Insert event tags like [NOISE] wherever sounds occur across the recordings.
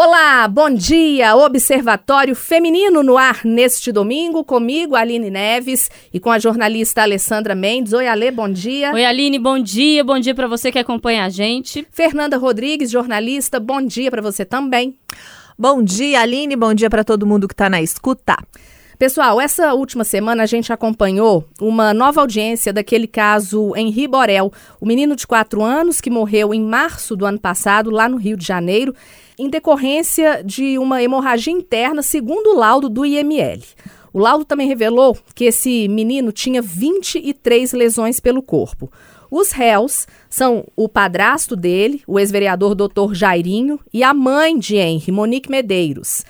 Olá, bom dia! Observatório Feminino no ar neste domingo, comigo, Aline Neves, e com a jornalista Alessandra Mendes. Oi, Ale, bom dia. Oi, Aline, bom dia. Bom dia para você que acompanha a gente. Fernanda Rodrigues, jornalista, bom dia para você também. Bom dia, Aline, bom dia para todo mundo que está na escuta. Pessoal, essa última semana a gente acompanhou uma nova audiência daquele caso em Riborel, o menino de 4 anos que morreu em março do ano passado, lá no Rio de Janeiro, em decorrência de uma hemorragia interna, segundo o laudo do IML. O laudo também revelou que esse menino tinha 23 lesões pelo corpo. Os réus são o padrasto dele, o ex-vereador Dr. Jairinho, e a mãe de Henry, Monique Medeiros.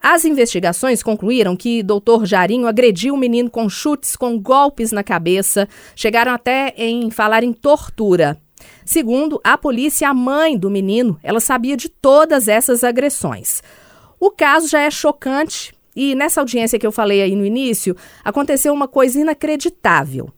As investigações concluíram que Dr. Jarinho agrediu o menino com chutes, com golpes na cabeça, chegaram até em falar em tortura. Segundo a polícia, a mãe do menino, ela sabia de todas essas agressões. O caso já é chocante e nessa audiência que eu falei aí no início, aconteceu uma coisa inacreditável.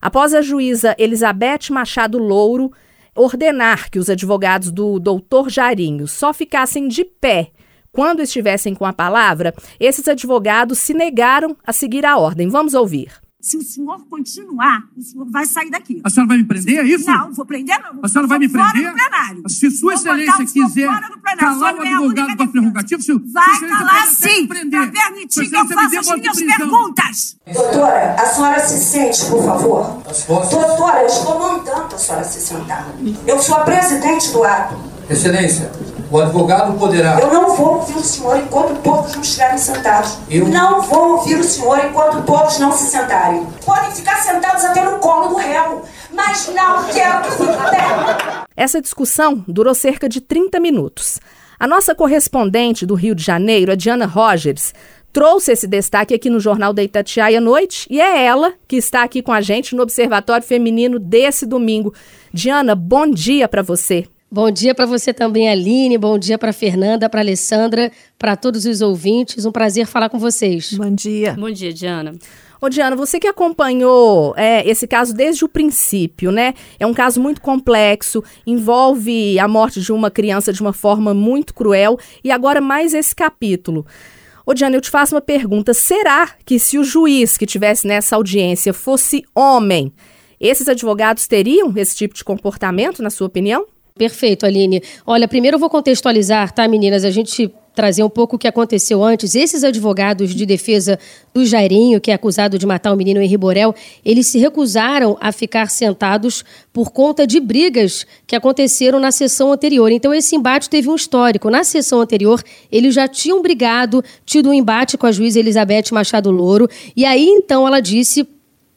Após a juíza Elizabeth Machado Louro ordenar que os advogados do doutor Jarinho só ficassem de pé quando estivessem com a palavra, esses advogados se negaram a seguir a ordem. Vamos ouvir. Se o senhor continuar, o senhor vai sair daqui. A senhora vai me prender, é isso? Não, vou prender não. A senhora vai me prender? Fora do plenário. Se Sua Excelência quiser calar o advogado da prerrogativa, se Vai calar sim, para permitir que eu faça as minhas perguntas. Doutora, a senhora se sente, por favor? Doutora, eu estou mandando a senhora se sentar. Eu sou a presidente do ato. Excelência, o advogado poderá. Eu não vou ouvir o senhor enquanto todos não estiverem sentados. Eu- Não vou ouvir o senhor enquanto todos não se sentarem. Podem ficar sentados até no colo do réu, mas não quero que fique pé. Essa discussão durou cerca de 30 minutos. A nossa correspondente do Rio de Janeiro, a Diana Rogers, trouxe esse destaque aqui no Jornal da Itatiaia à noite e é ela que está aqui com a gente no Observatório Feminino desse domingo. Diana, bom dia para você. Bom dia para você também, Aline. Bom dia para Fernanda, para Alessandra, para todos os ouvintes. Um prazer falar com vocês. Bom dia. Bom dia, Diana. Ô, Diana, você que acompanhou é, esse caso desde o princípio, né? É um caso muito complexo, envolve a morte de uma criança de uma forma muito cruel e agora mais esse capítulo. Ô, Diana, eu te faço uma pergunta. Será que se o juiz que tivesse nessa audiência fosse homem, esses advogados teriam esse tipo de comportamento, na sua opinião? Perfeito, Aline. Olha, primeiro eu vou contextualizar, tá, meninas? A gente trazer um pouco o que aconteceu antes. Esses advogados de defesa do Jairinho, que é acusado de matar o menino Henri Borel, eles se recusaram a ficar sentados por conta de brigas que aconteceram na sessão anterior. Então, esse embate teve um histórico. Na sessão anterior, eles já tinham brigado, tido um embate com a juíza Elizabeth Machado Louro, e aí então ela disse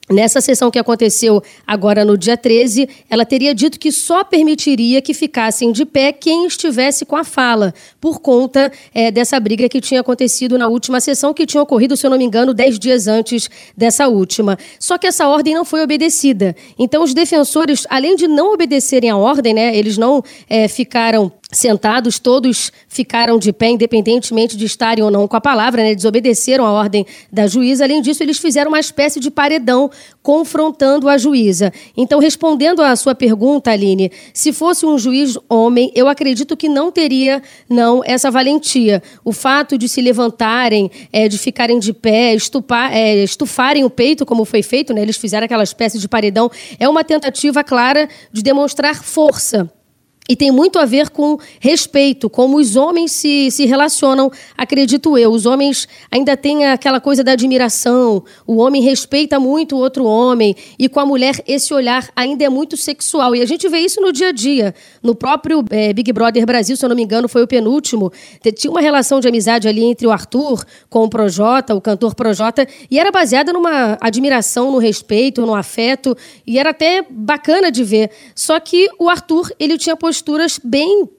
Nessa sessão que aconteceu agora no dia 13, ela teria dito que só permitiria que ficassem de pé quem estivesse com a fala, por conta eh, dessa briga que tinha acontecido na última sessão, que tinha ocorrido, se eu não me engano, dez dias antes dessa última. Só que essa ordem não foi obedecida. Então, os defensores, além de não obedecerem à ordem, né, eles não eh, ficaram sentados, todos ficaram de pé, independentemente de estarem ou não com a palavra, né? desobedeceram a ordem da juíza. Além disso, eles fizeram uma espécie de paredão confrontando a juíza. Então, respondendo à sua pergunta, Aline, se fosse um juiz homem, eu acredito que não teria, não, essa valentia. O fato de se levantarem, é, de ficarem de pé, estupar, é, estufarem o peito, como foi feito, né? eles fizeram aquela espécie de paredão, é uma tentativa clara de demonstrar força. E tem muito a ver com respeito, como os homens se, se relacionam, acredito eu. Os homens ainda têm aquela coisa da admiração, o homem respeita muito o outro homem, e com a mulher esse olhar ainda é muito sexual. E a gente vê isso no dia a dia. No próprio eh, Big Brother Brasil, se eu não me engano, foi o penúltimo, tinha uma relação de amizade ali entre o Arthur com o Projota, o cantor Projota, e era baseada numa admiração, no respeito, no afeto, e era até bacana de ver. Só que o Arthur, ele tinha posturas bem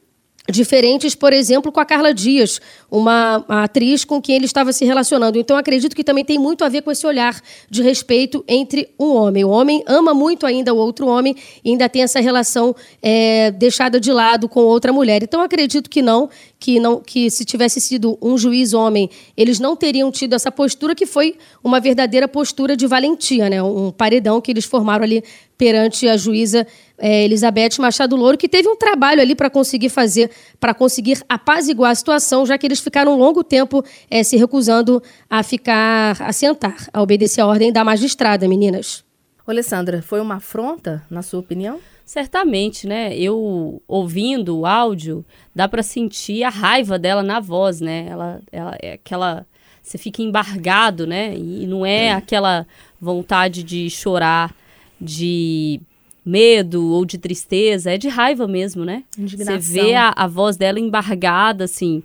diferentes, por exemplo, com a Carla Dias, uma, atriz com quem ele estava se relacionando. Então, acredito que também tem muito a ver com esse olhar de respeito entre um homem. O homem ama muito ainda o outro homem e ainda tem essa relação é, deixada de lado com outra mulher. Então, acredito que não, que não que se tivesse sido um juiz homem, eles não teriam tido essa postura que foi uma verdadeira postura de valentia, né? Um paredão que eles formaram ali perante a juíza é, Elizabeth Machado Louro, que teve um trabalho ali para conseguir fazer, para conseguir apaziguar a situação, já que eles ficaram um longo tempo é, se recusando a ficar, a sentar, a obedecer a ordem da magistrada, meninas. Ô, Alessandra, foi uma afronta, na sua opinião? Certamente, né? Eu ouvindo o áudio, dá para sentir a raiva dela na voz, né? Ela, ela é aquela. Você fica embargado, né? E não é aquela vontade de chorar de medo ou de tristeza, é de raiva mesmo, né? Você vê a, a voz dela embargada, assim.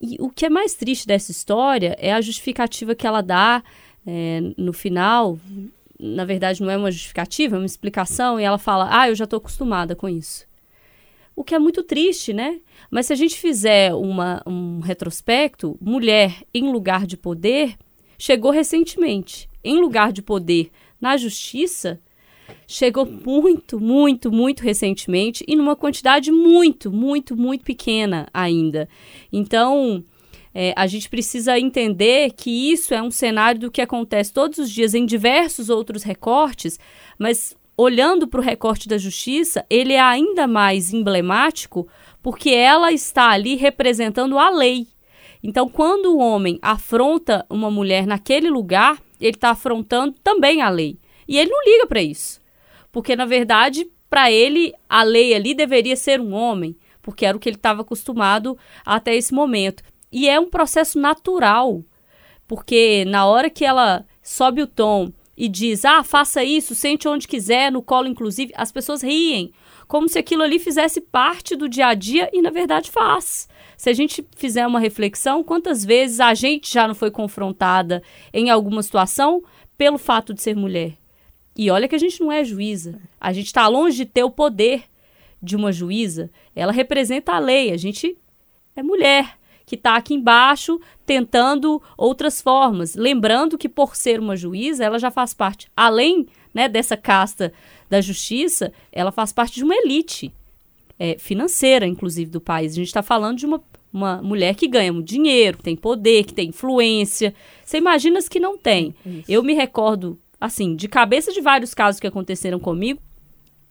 E o que é mais triste dessa história é a justificativa que ela dá é, no final. Na verdade, não é uma justificativa, é uma explicação, e ela fala: Ah, eu já estou acostumada com isso. O que é muito triste, né? Mas se a gente fizer uma, um retrospecto, mulher em lugar de poder chegou recentemente. Em lugar de poder na justiça chegou muito, muito, muito recentemente e numa quantidade muito, muito, muito pequena ainda. Então, é, a gente precisa entender que isso é um cenário do que acontece todos os dias em diversos outros recortes, mas olhando para o recorte da justiça, ele é ainda mais emblemático porque ela está ali representando a lei. Então, quando o homem afronta uma mulher naquele lugar, ele está afrontando também a lei. E ele não liga para isso. Porque, na verdade, para ele, a lei ali deveria ser um homem, porque era o que ele estava acostumado até esse momento. E é um processo natural, porque na hora que ela sobe o tom e diz, ah, faça isso, sente onde quiser, no colo inclusive, as pessoas riem, como se aquilo ali fizesse parte do dia a dia e na verdade faz. Se a gente fizer uma reflexão, quantas vezes a gente já não foi confrontada em alguma situação pelo fato de ser mulher? E olha que a gente não é juíza. A gente está longe de ter o poder de uma juíza. Ela representa a lei. A gente é mulher que está aqui embaixo tentando outras formas. Lembrando que, por ser uma juíza, ela já faz parte, além né, dessa casta da justiça, ela faz parte de uma elite é, financeira, inclusive, do país. A gente está falando de uma, uma mulher que ganha muito dinheiro, que tem poder, que tem influência. Você imagina as que não tem. Isso. Eu me recordo assim, de cabeça de vários casos que aconteceram comigo,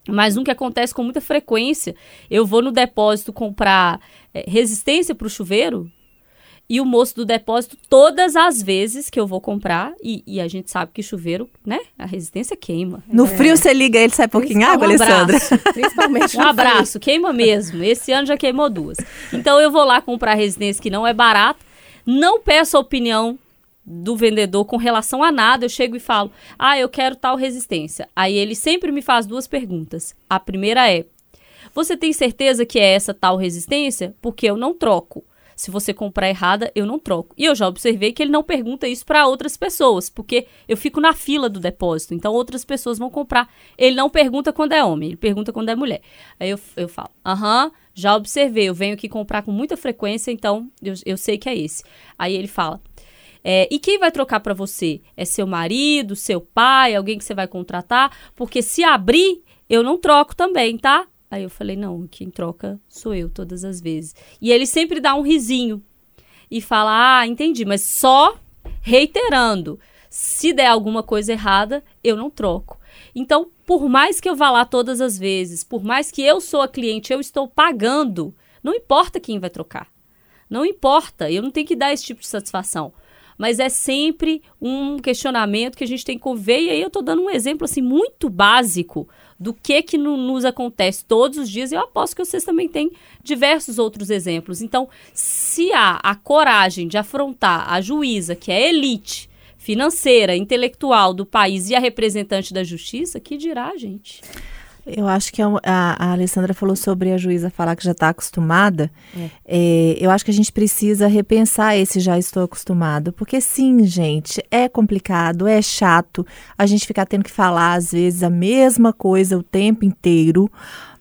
mas um que acontece com muita frequência. Eu vou no depósito comprar é, resistência para o chuveiro e o moço do depósito, todas as vezes que eu vou comprar, e, e, a gente sabe que chuveiro, né? A resistência queima. No é. frio você liga ele, sai pouquinho água, um Alessandra? [LAUGHS] Principalmente Um abraço, queima mesmo. Esse ano já queimou duas. Então eu vou lá comprar resistência que não é barata, não peço a opinião do vendedor com relação a nada, eu chego e falo: "Ah, eu quero tal resistência". Aí ele sempre me faz duas perguntas. A primeira é: "Você tem certeza que é essa tal resistência? Porque eu não troco". Se você comprar errada, eu não troco. E eu já observei que ele não pergunta isso para outras pessoas, porque eu fico na fila do depósito, então outras pessoas vão comprar. Ele não pergunta quando é homem, ele pergunta quando é mulher. Aí eu, eu falo, aham, já observei, eu venho aqui comprar com muita frequência, então eu, eu sei que é esse. Aí ele fala, é, e quem vai trocar para você? É seu marido, seu pai, alguém que você vai contratar? Porque se abrir, eu não troco também, tá? Aí eu falei, não, quem troca sou eu todas as vezes. E ele sempre dá um risinho e fala, ah, entendi, mas só reiterando, se der alguma coisa errada, eu não troco. Então, por mais que eu vá lá todas as vezes, por mais que eu sou a cliente, eu estou pagando, não importa quem vai trocar. Não importa, eu não tenho que dar esse tipo de satisfação mas é sempre um questionamento que a gente tem que ver. E aí eu estou dando um exemplo assim muito básico do que que no, nos acontece todos os dias. E eu aposto que vocês também têm diversos outros exemplos. Então, se há a coragem de afrontar a juíza, que é elite financeira, intelectual do país e a representante da justiça, que dirá, gente? Eu acho que a, a, Alessandra falou sobre a juíza falar que já está acostumada. É. É, eu acho que a gente precisa repensar esse já estou acostumado. Porque sim, gente, é complicado, é chato a gente ficar tendo que falar, às vezes, a mesma coisa o tempo inteiro.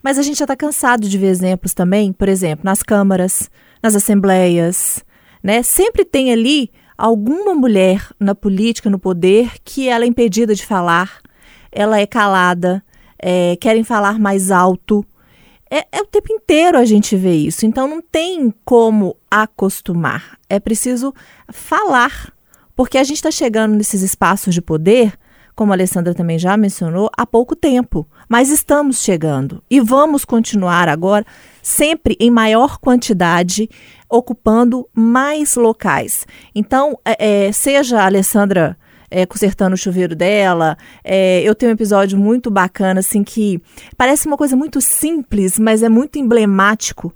Mas a gente já está cansado de ver exemplos também, por exemplo, nas câmaras, nas assembleias. Né? Sempre tem ali alguma mulher na política, no poder, que ela é impedida de falar, ela é calada é, querem falar mais alto. É, é, o tempo inteiro a gente vê isso. Então não tem como acostumar. É preciso falar. Porque a gente está chegando nesses espaços de poder, como a Alessandra também já mencionou, há pouco tempo. Mas estamos chegando. E vamos continuar agora, sempre em maior quantidade, ocupando mais locais. Então, é, é seja a Alessandra é, consertando o chuveiro dela. É, eu tenho um episódio muito bacana, assim, que parece uma coisa muito simples, mas é muito emblemático.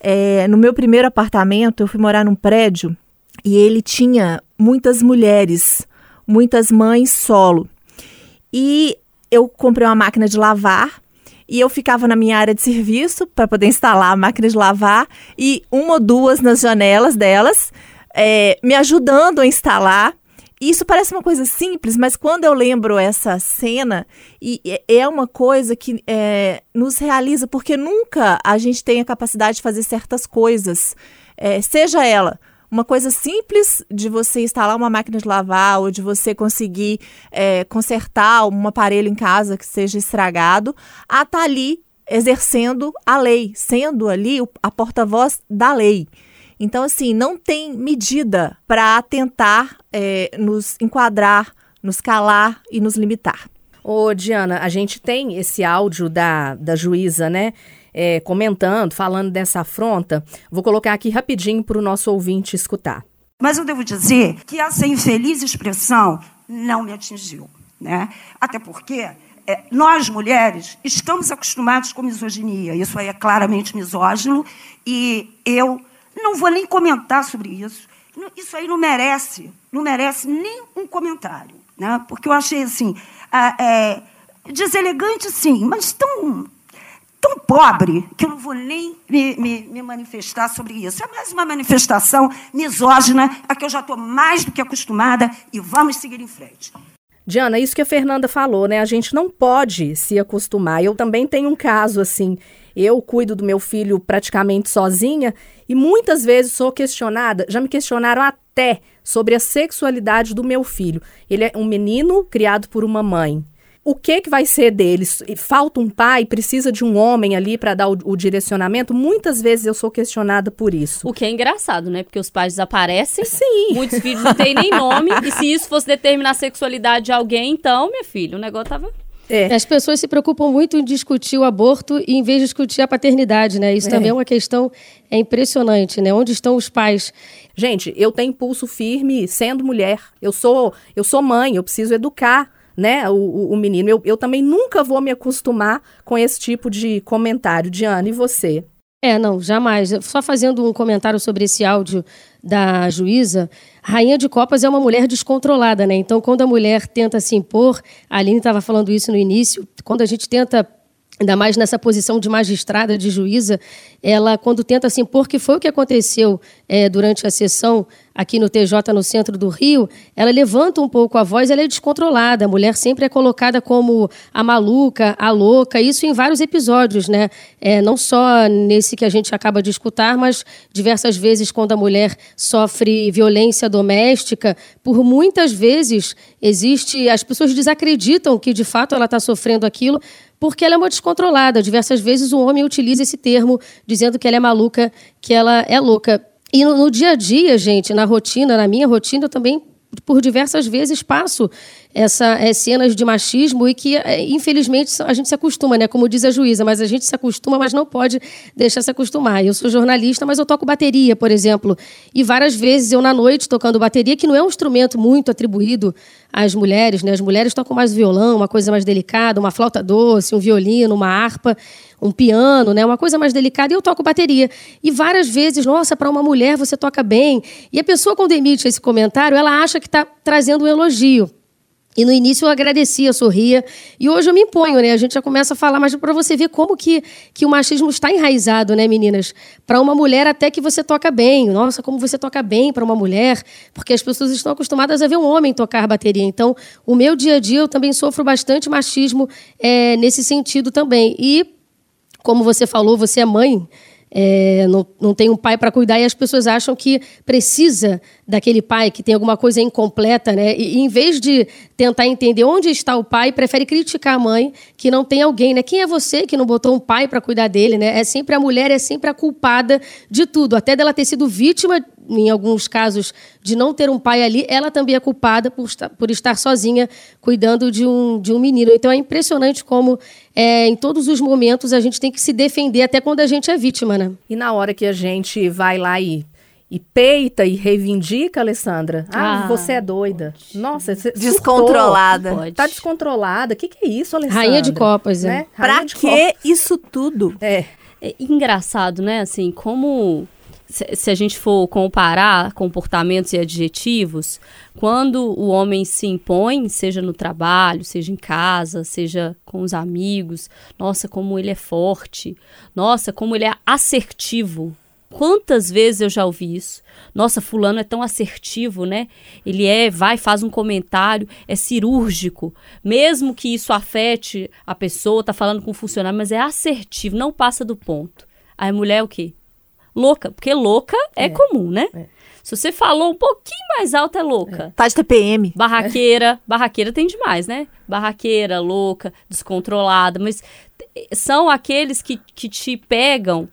É, no meu primeiro apartamento, eu fui morar num prédio e ele tinha muitas mulheres, muitas mães solo. E eu comprei uma máquina de lavar e eu ficava na minha área de serviço para poder instalar a máquina de lavar e uma ou duas nas janelas delas, é, me ajudando a instalar isso parece uma coisa simples, mas quando eu lembro essa cena, e é uma coisa que é, nos realiza, porque nunca a gente tem a capacidade de fazer certas coisas, é, seja ela uma coisa simples de você instalar uma máquina de lavar ou de você conseguir é, consertar um aparelho em casa que seja estragado, a estar tá ali exercendo a lei, sendo ali a porta-voz da lei. Então, assim, não tem medida para tentar é, nos enquadrar, nos calar e nos limitar. Ô, Diana, a gente tem esse áudio da, da juíza, né? É, comentando, falando dessa afronta. Vou colocar aqui rapidinho para o nosso ouvinte escutar. Mas eu devo dizer que essa infeliz expressão não me atingiu. Né? Até porque é, nós, mulheres, estamos acostumados com misoginia. Isso aí é claramente misógino. E eu não vou nem comentar sobre isso. Isso aí não merece, não merece nem um comentário, né? Porque eu achei assim, é, deselegante, sim, mas tão tão pobre que eu não vou nem me, me, me, manifestar sobre isso. É mais uma manifestação misógina a que eu já estou mais do que acostumada e vamos seguir em frente. Diana, isso que a Fernanda falou, né? A gente não pode se acostumar. Eu também tenho um caso assim. Eu cuido do meu filho praticamente sozinha e muitas vezes sou questionada, já me questionaram até sobre a sexualidade do meu filho. Ele é um menino criado por uma mãe. O que que vai ser deles? Falta um pai, precisa de um homem ali para dar o, o, direcionamento? Muitas vezes eu sou questionada por isso. O que é engraçado, né? Porque os pais desaparecem. Sim. Muitos filhos não têm nem nome. e se isso fosse determinar a sexualidade de alguém, então, minha filha, o negócio tava é. As pessoas se preocupam muito em discutir o aborto em vez de discutir a paternidade, né? Isso é. também é uma questão é impressionante, né? Onde estão os pais? Gente, eu tenho pulso firme sendo mulher. Eu sou, eu sou mãe, eu preciso educar né, o, o, o menino. Eu, eu também nunca vou me acostumar com esse tipo de comentário. Diana, e você? É, não, jamais. Só fazendo um comentário sobre esse áudio da juíza, Rainha de Copas é uma mulher descontrolada, né? Então, quando a mulher tenta se impor, a Aline estava falando isso no início, quando a gente tenta ainda mais nessa posição de magistrada, de juíza, ela, quando tenta se impor, que foi o que aconteceu é, durante a sessão aqui no TJ, no centro do Rio, ela levanta um pouco a voz, ela é descontrolada. A mulher sempre é colocada como a maluca, a louca, isso em vários episódios, né? É, não só nesse que a gente acaba de escutar, mas diversas vezes quando a mulher sofre violência doméstica, por muitas vezes existe, as pessoas desacreditam que de fato ela está sofrendo aquilo, porque ela é uma descontrolada. Diversas vezes o homem utiliza esse termo dizendo que ela é maluca, que ela é louca. E no, no dia a dia, gente, na rotina, na minha rotina, eu também por diversas vezes passo essa é, cenas de machismo e que, é, infelizmente, a gente se acostuma, né? Como diz a juíza, mas a gente se acostuma, mas não pode deixar se acostumar. Eu sou jornalista, mas eu toco bateria, por exemplo. E várias vezes eu, na noite, tocando bateria, que não é um instrumento muito atribuído às mulheres, né? As mulheres tocam mais violão, uma coisa mais delicada, uma flauta doce, um violino, uma harpa um piano, né? Uma coisa mais delicada, e eu toco bateria. E várias vezes, nossa, para uma mulher você toca bem. E a pessoa, quando emite esse comentário, ela acha que está trazendo um elogio. E no início eu agradecia, sorria. E hoje eu me imponho, né? A gente já começa a falar, mas para você ver como que, que o machismo está enraizado, né, meninas? Para uma mulher, até que você toca bem. Nossa, como você toca bem para uma mulher. Porque as pessoas estão acostumadas a ver um homem tocar bateria. Então, o meu dia a dia eu também sofro bastante machismo é, nesse sentido também. E, como você falou, você é mãe é, não, não tem um pai para cuidar e as pessoas acham que precisa daquele pai que tem alguma coisa incompleta, né? E, e, em vez de tentar entender onde está o pai, prefere criticar a mãe que não tem alguém, né? Quem é você que não botou um pai para cuidar dele, né? É sempre a mulher, é sempre a culpada de tudo, até dela ter sido vítima em alguns casos, de não ter um pai ali, ela também é culpada por estar, por estar sozinha cuidando de um, de um menino. Então é impressionante como, é, em todos os momentos, a gente tem que se defender, até quando a gente é vítima, né? E na hora que a gente vai lá e e peita e reivindica, Alessandra. Ah, ah você é doida. Pode. Nossa, você descontrolada. Pode. Tá descontrolada. O que, que é isso, Alessandra? Rainha de copas, né? Pra que copas. isso tudo? É. é engraçado, né? Assim, como se, a gente for comparar comportamentos e adjetivos, quando o homem se impõe, seja no trabalho, seja em casa, seja com os amigos, nossa, como ele é forte, nossa, como ele é assertivo. Quantas vezes eu já ouvi isso? Nossa, fulano é tão assertivo, né? Ele é, vai, faz um comentário, é cirúrgico. Mesmo que isso afete a pessoa, tá falando com o funcionário, mas é assertivo, não passa do ponto. Aí a mulher é o quê? Louca, porque louca é, é comum, né? É. Se você falou um pouquinho mais alto, é louca. É. Tá de TPM. Barraqueira. [LAUGHS] Barraqueira tem demais, né? Barraqueira, louca, descontrolada. Mas são aqueles que, que te pegam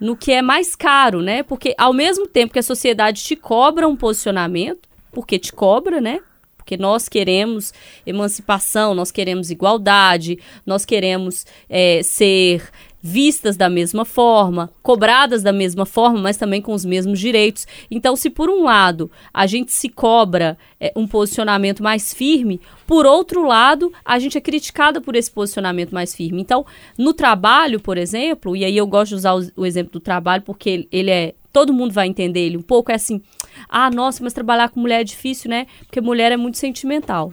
no que é mais caro, né? Porque ao mesmo tempo que a sociedade te cobra um posicionamento, porque te cobra, né? Porque nós queremos emancipação, nós queremos igualdade, nós queremos é, ser vistas da mesma forma, cobradas da mesma forma, mas também com os mesmos direitos. Então, se por um lado a gente se cobra é, um posicionamento mais firme, por outro lado, a gente é criticada por esse posicionamento mais firme. Então, no trabalho, por exemplo, e aí eu gosto de usar o, o exemplo do trabalho porque ele é todo mundo vai entender ele um pouco, é assim: ah, nossa, mas trabalhar com mulher é difícil, né? Porque mulher é muito sentimental.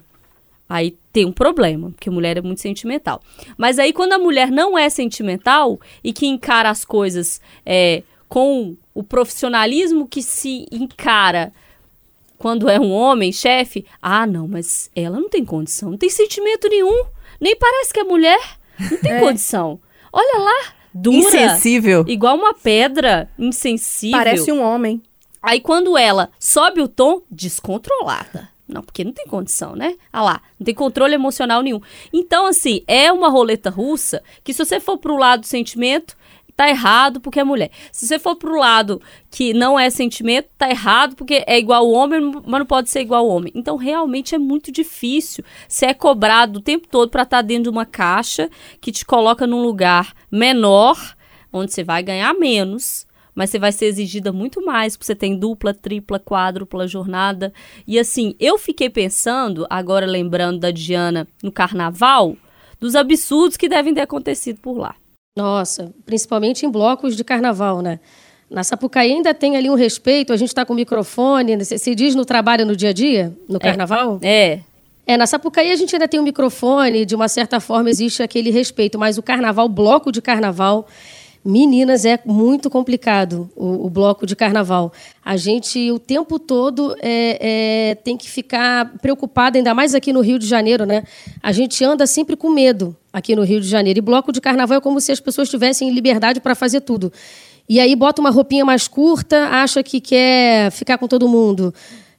Aí tem um problema, porque mulher é muito sentimental. Mas aí, quando a mulher não é sentimental e que encara as coisas é, com o profissionalismo que se encara quando é um homem, chefe, ah, não, mas ela não tem condição, não tem sentimento nenhum, nem parece que é mulher, não tem [LAUGHS] é. condição. Olha lá, dura. Insensível. Igual uma pedra, insensível. Parece um homem. Aí quando ela sobe o tom, descontrolada. Não, porque não tem condição, né? Ah lá, não tem controle emocional nenhum. Então, assim, é uma roleta russa que se você for pro lado do sentimento, tá errado porque é mulher. Se você for pro lado que não é sentimento, tá errado porque é igual ao homem, mas não pode ser igual ao homem. Então, realmente é muito difícil. Você é cobrado o tempo todo para estar tá dentro de uma caixa que te coloca num lugar menor, onde você vai ganhar menos mas você vai ser exigida muito mais, porque você tem dupla, tripla, quádrupla jornada. E assim, eu fiquei pensando, agora lembrando da Diana no carnaval, dos absurdos que devem ter acontecido por lá. Nossa, principalmente em blocos de carnaval, né? Na Sapucaí ainda tem ali um respeito, a gente está com microfone, se diz no trabalho no dia a dia, no é. carnaval? É. É, na Sapucaí a gente ainda tem um microfone, de uma certa forma existe aquele respeito, mas o carnaval, bloco de carnaval, Meninas, é muito complicado o, o, bloco de carnaval. A gente, o tempo todo, é, é, tem que ficar preocupada, ainda mais aqui no Rio de Janeiro, né? A gente anda sempre com medo aqui no Rio de Janeiro. E bloco de carnaval é como se as pessoas tivessem liberdade para fazer tudo. E aí bota uma roupinha mais curta, acha que quer ficar com todo mundo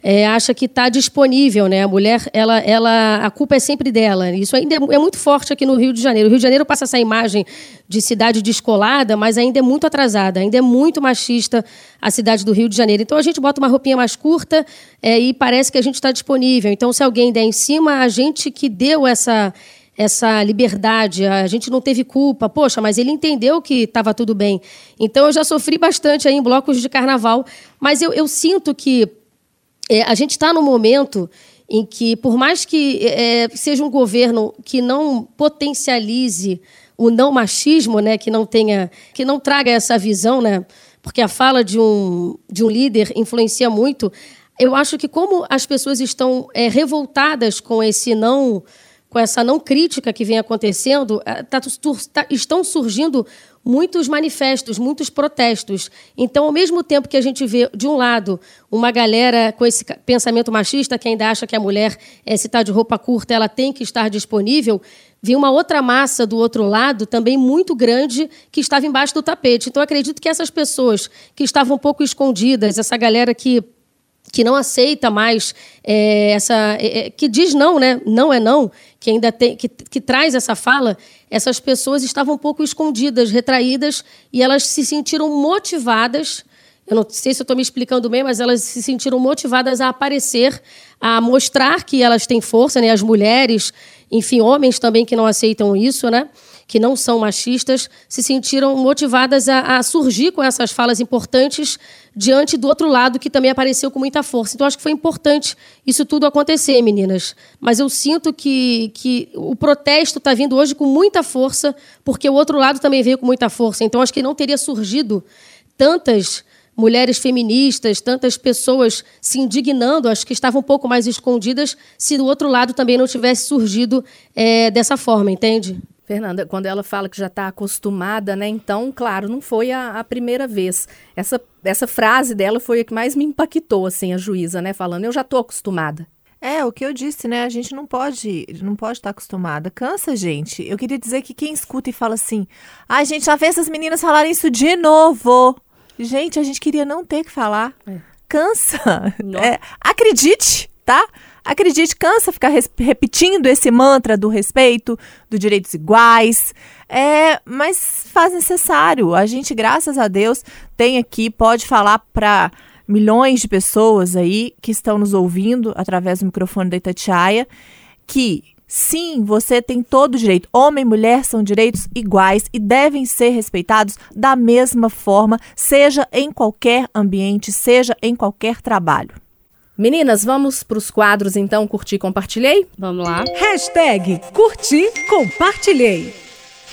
é, acha que está disponível, né? A mulher, ela, ela, a culpa é sempre dela. Isso ainda é, é, muito forte aqui no Rio de Janeiro. O Rio de Janeiro passa essa imagem de cidade descolada, mas ainda é muito atrasada, ainda é muito machista a cidade do Rio de Janeiro. Então a gente bota uma roupinha mais curta é, e parece que a gente está disponível. Então se alguém der em cima, a gente que deu essa essa liberdade, a gente não teve culpa. Poxa, mas ele entendeu que estava tudo bem. Então eu já sofri bastante aí em blocos de carnaval, mas eu, eu sinto que é, a gente está num momento em que, por mais que é, seja um governo que não potencialize o não machismo, né, que não tenha, que não traga essa visão, né, porque a fala de um, de um líder influencia muito. Eu acho que como as pessoas estão é, revoltadas com esse não, com essa não crítica que vem acontecendo, é, tá, tá, estão surgindo muitos manifestos, muitos protestos. Então, ao mesmo tempo que a gente vê, de um lado, uma galera com esse pensamento machista, que ainda acha que a mulher, é, se está de roupa curta, ela tem que estar disponível, vi uma outra massa do outro lado, também muito grande, que estava embaixo do tapete. Então, acredito que essas pessoas que estavam um pouco escondidas, essa galera que que não aceita mais é, essa é, que diz não, né? Não é não, que ainda tem que, que traz essa fala, essas pessoas estavam um pouco escondidas, retraídas e elas se sentiram motivadas. Eu não sei se eu estou me explicando bem, mas elas se sentiram motivadas a aparecer, a mostrar que elas têm força, né? As mulheres, enfim, homens também que não aceitam isso, né? Que não são machistas, se sentiram motivadas a, a, surgir com essas falas importantes diante do outro lado que também apareceu com muita força. Então, acho que foi importante isso tudo acontecer, meninas. Mas eu sinto que, que o protesto está vindo hoje com muita força, porque o outro lado também veio com muita força. Então, acho que não teria surgido tantas mulheres feministas, tantas pessoas se indignando, acho que estavam um pouco mais escondidas, se do outro lado também não tivesse surgido é, dessa forma, entende? Fernanda, quando ela fala que já está acostumada, né? Então, claro, não foi a, a, primeira vez. Essa, essa frase dela foi a que mais me impactou, assim, a juíza, né? Falando, eu já estou acostumada. É, o que eu disse, né? A gente não pode, não pode estar tá acostumada. Cansa, gente. Eu queria dizer que quem escuta e fala assim, ai, ah, gente, já vê essas meninas falarem isso de novo. Gente, a gente queria não ter que falar. É. Cansa. É, acredite, tá? Acredite, cansa ficar repetindo esse mantra do respeito, dos direitos iguais. É, mas faz necessário. A gente, graças a Deus, tem aqui, pode falar para milhões de pessoas aí que estão nos ouvindo através do microfone da Itatiaia que Sim, você tem todo o direito. Homem e mulher são direitos iguais e devem ser respeitados da mesma forma, seja em qualquer ambiente, seja em qualquer trabalho. Meninas, vamos para os quadros então, curti, compartilhei? Vamos lá. Hashtag curti, compartilhei.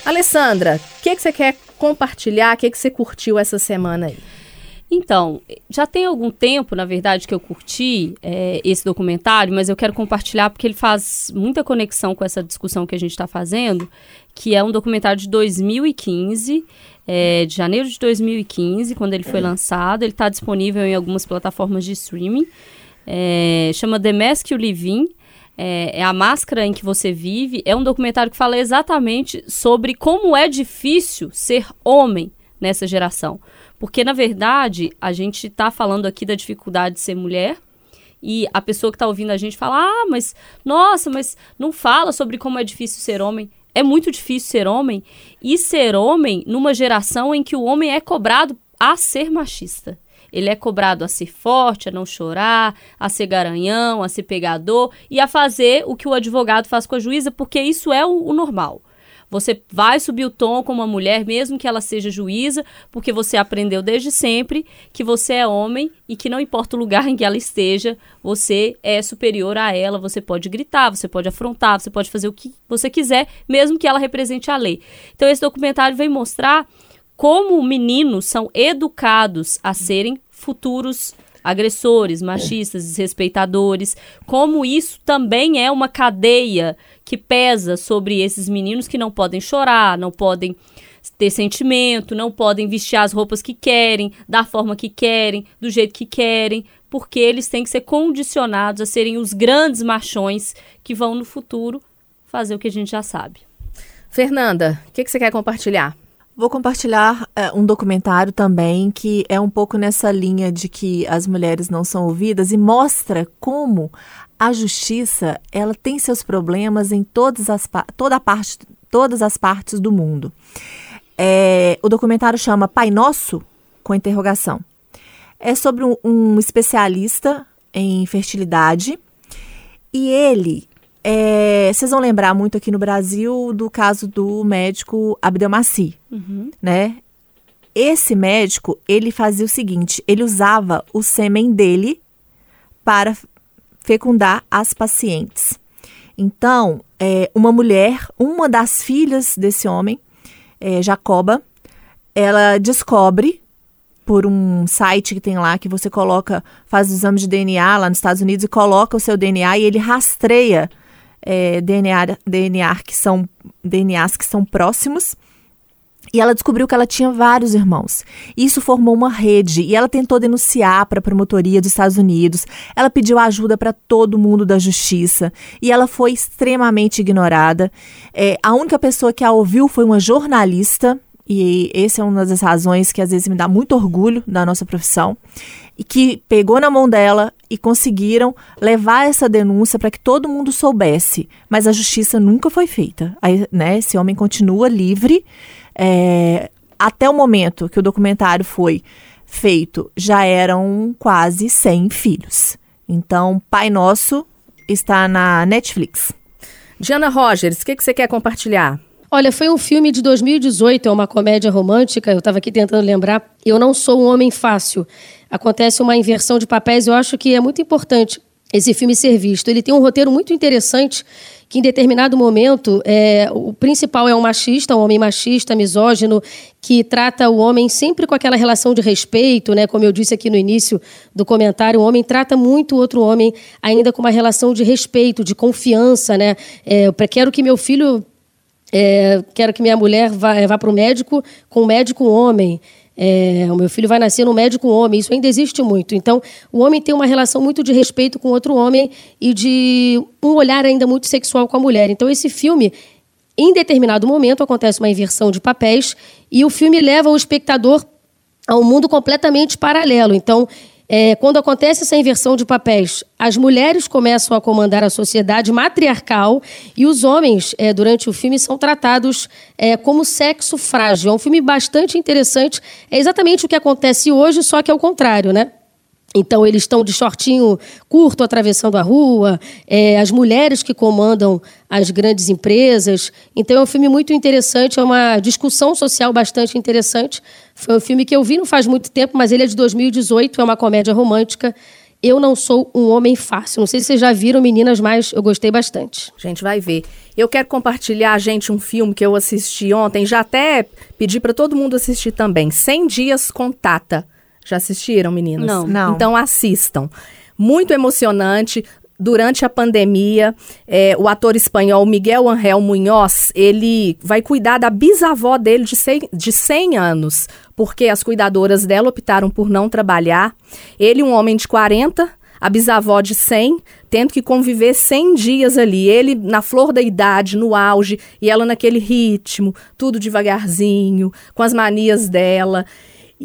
Alessandra, o que, que você quer compartilhar? O que, que você curtiu essa semana aí? Então, já tem algum tempo, na verdade, que eu curti é, esse documentário, mas eu quero compartilhar porque ele faz muita conexão com essa discussão que a gente está fazendo, que é um documentário de 2015, é, de janeiro de 2015, quando ele foi lançado. Ele está disponível em algumas plataformas de streaming. É, chama The Mask You Live In. É, é, a máscara em que você vive. É um documentário que fala exatamente sobre como é difícil ser homem nessa geração. Porque, na verdade, a gente está falando aqui da dificuldade de ser mulher. E a pessoa que está ouvindo a gente fala: Ah, mas nossa, mas não fala sobre como é difícil ser homem. É muito difícil ser homem. E ser homem numa geração em que o homem é cobrado a ser machista. Ele é cobrado a ser forte, a não chorar, a ser garanhão, a ser pegador e a fazer o que o advogado faz com a juíza, porque isso é o, o normal. Você vai subir o tom com uma mulher, mesmo que ela seja juíza, porque você aprendeu desde sempre que você é homem e que não importa o lugar [LAUGHS] em que ela esteja, você é superior a ela. Você pode gritar, você pode afrontar, você pode fazer o que você quiser, mesmo que ela represente a lei. Então, esse documentário vem mostrar como meninos são educados a serem futuros agressores, machistas, desrespeitadores, como isso também é uma cadeia que pesa sobre esses meninos que não podem chorar, não podem ter sentimento, não podem vestir as roupas que querem, da forma que querem, do jeito que querem, porque eles têm que ser condicionados a serem os grandes machões que vão no futuro fazer o que a gente já sabe. Fernanda, o que, que você quer compartilhar? Vou compartilhar é, um documentário também que é um pouco nessa linha de que as mulheres não são ouvidas e mostra como a justiça ela tem seus problemas em todas as, toda parte, todas as partes do mundo. É, o documentário chama Pai Nosso com interrogação. É sobre um, um especialista em fertilidade e ele é, vocês vão lembrar muito aqui no Brasil do caso do médico Abdelmaci, uhum. né? Esse médico, ele fazia o seguinte, ele usava o sêmen dele para fecundar as pacientes. Então, é, uma mulher, uma das filhas desse homem, é, Jacoba, ela descobre por um site que tem lá que você coloca, faz o exame de DNA lá nos Estados Unidos e coloca o seu DNA e ele rastreia é, DNA, DNA que são, DNAs que são próximos E ela descobriu que ela tinha vários irmãos. Isso formou uma rede e ela tentou denunciar para a promotoria dos Estados Unidos. Ela pediu ajuda para todo mundo da justiça e ela foi extremamente ignorada. É, a única pessoa que a ouviu foi uma jornalista. E essa é uma das razões que às vezes me dá muito orgulho da nossa profissão e que pegou na mão dela e conseguiram levar essa denúncia para que todo mundo soubesse, mas a justiça nunca foi feita. Aí, né, esse homem continua livre. É, até o momento que o documentário foi feito, já eram quase 100 filhos. Então, Pai Nosso está na Netflix. Diana Rogers, o que, que você quer compartilhar? Olha, foi um filme de 2018, é uma comédia romântica. Eu estava aqui tentando lembrar. Eu não sou um homem fácil. Acontece uma inversão de papéis. Eu acho que é muito importante esse filme ser visto. Ele tem um roteiro muito interessante que em determinado momento é, o principal é um machista, um homem machista, misógino, que trata o homem sempre com aquela relação de respeito, né? Como eu disse aqui no início do comentário, o homem trata muito o outro homem ainda com uma relação de respeito, de confiança, né? É, eu quero que meu filho é, quero que minha mulher vá, vá para o médico com um médico homem. É, o meu filho vai nascer no médico homem. Isso ainda existe muito. Então, o homem tem uma relação muito de respeito com outro homem e de um olhar ainda muito sexual com a mulher. Então, esse filme, em determinado momento, acontece uma inversão de papéis e o filme leva o espectador a um mundo completamente paralelo. Então, é, quando acontece essa inversão de papéis, as mulheres começam a comandar a sociedade matriarcal e os homens, é, durante o filme, são tratados é, como sexo frágil. É um filme bastante interessante. É exatamente o que acontece hoje, só que é o contrário, né? Então, eles estão de shortinho curto atravessando a rua, é, as mulheres que comandam as grandes empresas. Então, é um filme muito interessante, é uma discussão social bastante interessante. Foi um filme que eu vi não faz muito tempo, mas ele é de 2018, é uma comédia romântica. Eu não sou um homem fácil. Não sei se vocês já viram, meninas, mas eu gostei bastante. A gente vai ver. Eu quero compartilhar, gente, um filme que eu assisti ontem, já até pedi para todo mundo assistir também. 100 Dias com Tata. Já assistiram, meninas? Não. Não. Então assistam. Muito emocionante. Durante a pandemia, é, o ator espanhol Miguel Angel Munhoz, ele vai cuidar da bisavó dele de 100, de 100 anos, porque as cuidadoras dela optaram por não trabalhar. Ele, um homem de 40, a bisavó de 100, tendo que conviver 100 dias ali. Ele na flor da idade, no auge, e ela naquele ritmo, tudo devagarzinho, com as manias dela.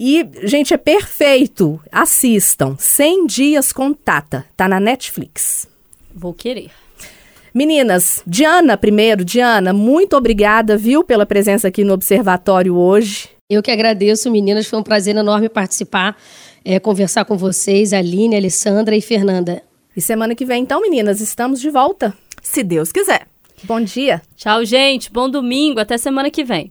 E, gente, é perfeito. Assistam. 100 Dias com Tata. Tá na Netflix. Vou querer. Meninas, Diana primeiro. Diana, muito obrigada, viu, pela presença aqui no Observatório hoje. Eu que agradeço, meninas. Foi um prazer enorme participar, é, conversar com vocês, Aline, Alessandra e Fernanda. E semana que vem, então, meninas, estamos de volta. Se Deus quiser. Bom dia. Tchau, gente. Bom domingo. Até semana que vem.